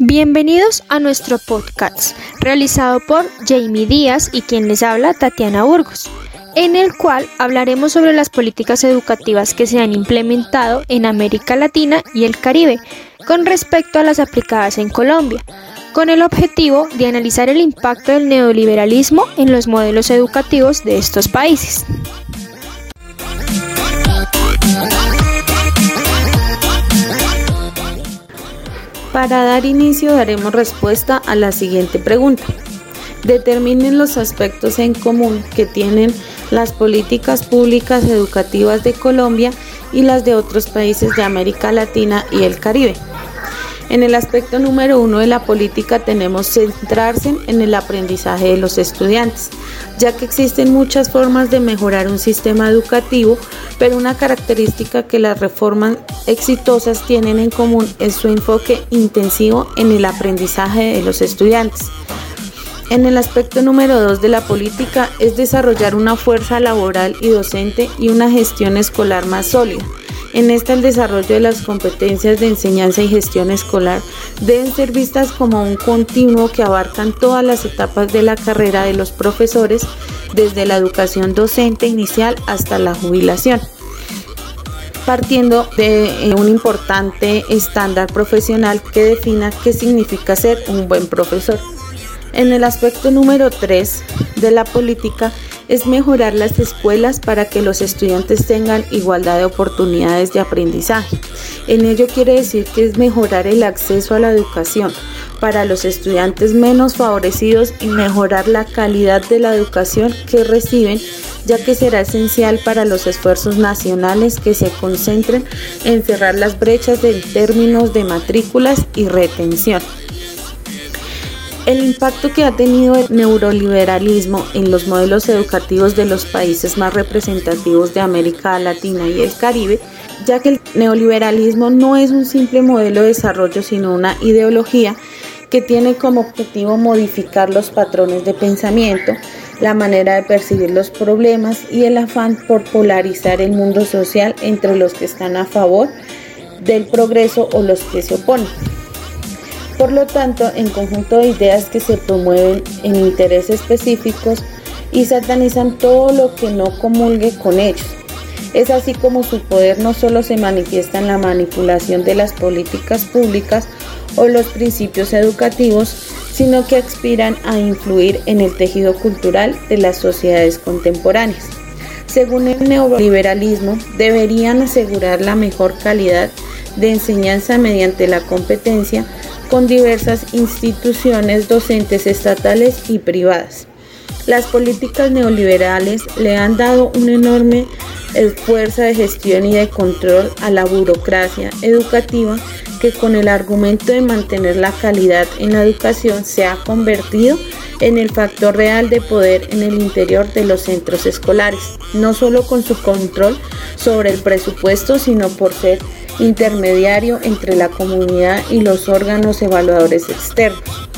Bienvenidos a nuestro podcast, realizado por Jamie Díaz y quien les habla Tatiana Burgos, en el cual hablaremos sobre las políticas educativas que se han implementado en América Latina y el Caribe con respecto a las aplicadas en Colombia, con el objetivo de analizar el impacto del neoliberalismo en los modelos educativos de estos países. Para dar inicio daremos respuesta a la siguiente pregunta. Determinen los aspectos en común que tienen las políticas públicas educativas de Colombia y las de otros países de América Latina y el Caribe. En el aspecto número uno de la política tenemos centrarse en el aprendizaje de los estudiantes, ya que existen muchas formas de mejorar un sistema educativo, pero una característica que las reformas exitosas tienen en común es su enfoque intensivo en el aprendizaje de los estudiantes. En el aspecto número dos de la política es desarrollar una fuerza laboral y docente y una gestión escolar más sólida en esta el desarrollo de las competencias de enseñanza y gestión escolar deben ser vistas como un continuo que abarcan todas las etapas de la carrera de los profesores, desde la educación docente inicial hasta la jubilación partiendo de eh, un importante estándar profesional que defina qué significa ser un buen profesor. En el aspecto número 3 de la política es mejorar las escuelas para que los estudiantes tengan igualdad de oportunidades de aprendizaje. En ello quiere decir que es mejorar el acceso a la educación para los estudiantes menos favorecidos y mejorar la calidad de la educación que reciben, ya que será esencial para los esfuerzos nacionales que se concentren en cerrar las brechas en términos de matrículas y retención. El impacto que ha tenido el neuroliberalismo en los modelos educativos de los países más representativos de América Latina y el Caribe, ya que el neoliberalismo no es un simple modelo de desarrollo, sino una ideología que tiene como objetivo modificar los patrones de pensamiento, la manera de percibir los problemas y el afán por polarizar el mundo social entre los que están a favor del progreso o los que se oponen. Por lo tanto, en conjunto de ideas que se promueven en intereses específicos y satanizan todo lo que no comulgue con ellos. Es así como su poder no solo se manifiesta en la manipulación de las políticas públicas o los principios educativos, sino que aspiran a influir en el tejido cultural de las sociedades contemporáneas. Según el neoliberalismo, deberían asegurar la mejor calidad de enseñanza mediante la competencia con diversas instituciones docentes estatales y privadas. Las políticas neoliberales le han dado una enorme fuerza de gestión y de control a la burocracia educativa que con el argumento de mantener la calidad en la educación se ha convertido en el factor real de poder en el interior de los centros escolares, no solo con su control sobre el presupuesto, sino por ser intermediario entre la comunidad y los órganos evaluadores externos,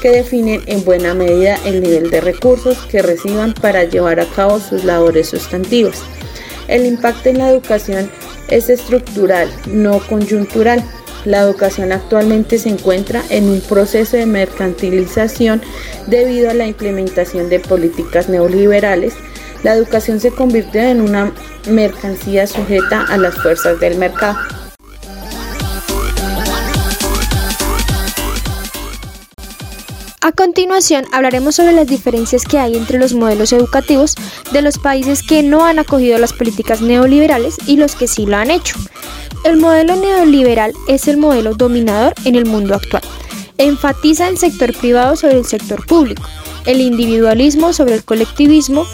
que definen en buena medida el nivel de recursos que reciban para llevar a cabo sus labores sustantivas. El impacto en la educación es estructural, no coyuntural. La educación actualmente se encuentra en un proceso de mercantilización debido a la implementación de políticas neoliberales. La educación se convirtió en una mercancía sujeta a las fuerzas del mercado. A continuación hablaremos sobre las diferencias que hay entre los modelos educativos de los países que no han acogido las políticas neoliberales y los que sí lo han hecho. El modelo neoliberal es el modelo dominador en el mundo actual. Enfatiza el sector privado sobre el sector público, el individualismo sobre el colectivismo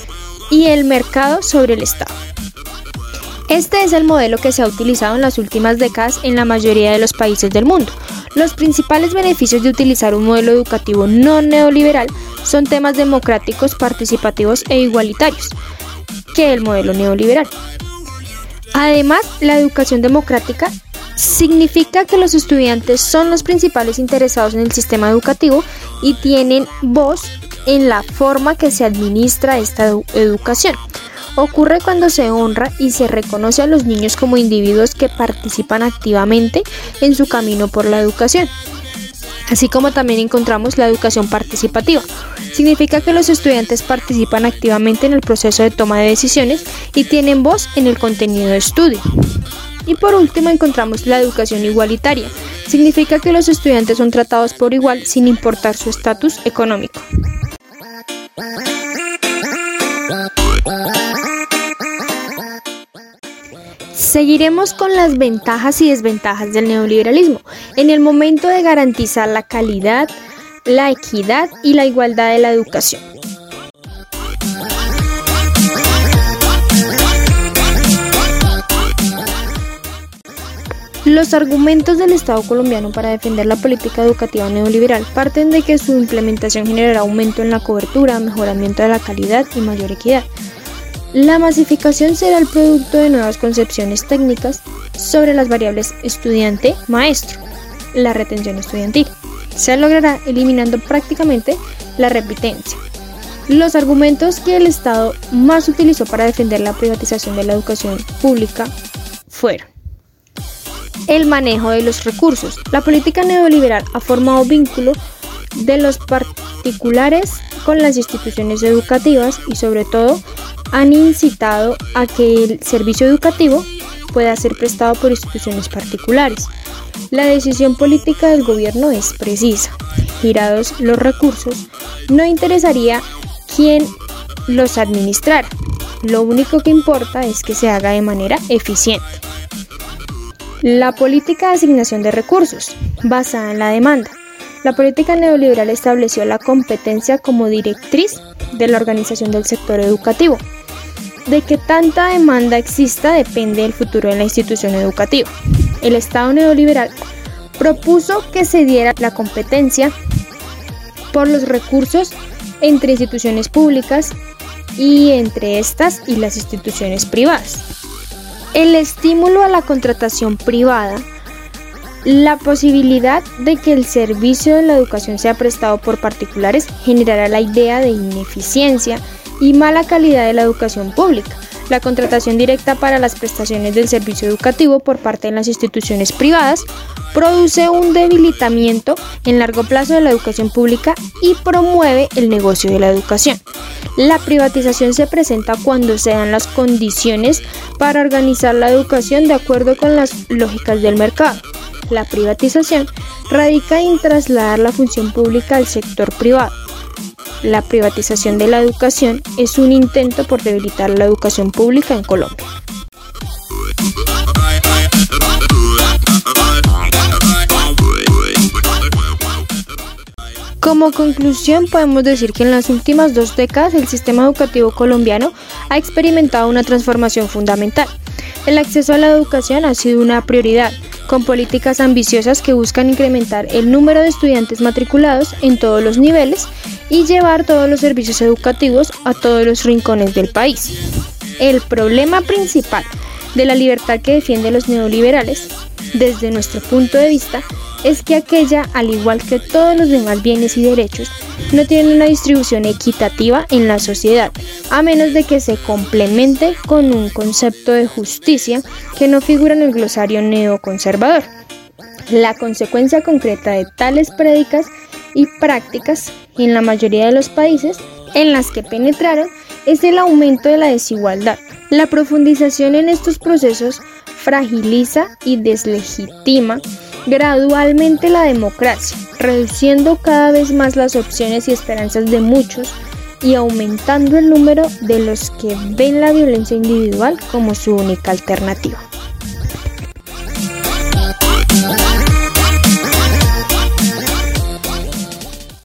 y el mercado sobre el Estado. Este es el modelo que se ha utilizado en las últimas décadas en la mayoría de los países del mundo. Los principales beneficios de utilizar un modelo educativo no neoliberal son temas democráticos, participativos e igualitarios que el modelo neoliberal. Además, la educación democrática significa que los estudiantes son los principales interesados en el sistema educativo y tienen voz en la forma que se administra esta educación. Ocurre cuando se honra y se reconoce a los niños como individuos que participan activamente en su camino por la educación. así como también encontramos la educación participativa. Significa que los estudiantes participan activamente en el proceso de toma de decisiones y tienen voz en el contenido de estudio. Y por último encontramos la educación igualitaria. Significa que los estudiantes son tratados por igual sin importar su estatus económico. Seguiremos con las ventajas y desventajas del neoliberalismo en el momento de garantizar la calidad, la equidad y la igualdad de la educación. Los argumentos del Estado colombiano para defender la política educativa neoliberal parten de que su implementación generará aumento en la cobertura, mejoramiento de la calidad y mayor equidad. La masificación será el producto de nuevas concepciones técnicas sobre las variables estudiante-maestro, la retención estudiantil. Se logrará eliminando prácticamente la repitencia. Los argumentos que el Estado más utilizó para defender la privatización de la educación pública fueron el manejo de los recursos. La política neoliberal ha formado vínculo de los particulares con las instituciones educativas y sobre todo han incitado a que el servicio educativo pueda ser prestado por instituciones particulares. La decisión política del gobierno es precisa. Girados los recursos, no interesaría quién los administrara. Lo único que importa es que se haga de manera eficiente. La política de asignación de recursos, basada en la demanda. La política neoliberal estableció la competencia como directriz de la organización del sector educativo. De que tanta demanda exista depende del futuro de la institución educativa. El Estado neoliberal propuso que se diera la competencia por los recursos entre instituciones públicas y entre estas y las instituciones privadas. El estímulo a la contratación privada la posibilidad de que el servicio de la educación sea prestado por particulares generará la idea de ineficiencia y mala calidad de la educación pública. La contratación directa para las prestaciones del servicio educativo por parte de las instituciones privadas produce un debilitamiento en largo plazo de la educación pública y promueve el negocio de la educación. La privatización se presenta cuando se dan las condiciones para organizar la educación de acuerdo con las lógicas del mercado. La privatización radica en trasladar la función pública al sector privado. La privatización de la educación es un intento por debilitar la educación pública en Colombia. Como conclusión, podemos decir que en las últimas dos décadas el sistema educativo colombiano ha experimentado una transformación fundamental. El acceso a la educación ha sido una prioridad, con políticas ambiciosas que buscan incrementar el número de estudiantes matriculados en todos los niveles y llevar todos los servicios educativos a todos los rincones del país. El problema principal de la libertad que defienden los neoliberales, desde nuestro punto de vista, es que aquella, al igual que todos los demás bienes y derechos, no tiene una distribución equitativa en la sociedad, a menos de que se complemente con un concepto de justicia que no figura en el glosario neoconservador. La consecuencia concreta de tales prédicas y prácticas en la mayoría de los países en las que penetraron es el aumento de la desigualdad. La profundización en estos procesos fragiliza y deslegitima gradualmente la democracia, reduciendo cada vez más las opciones y esperanzas de muchos y aumentando el número de los que ven la violencia individual como su única alternativa.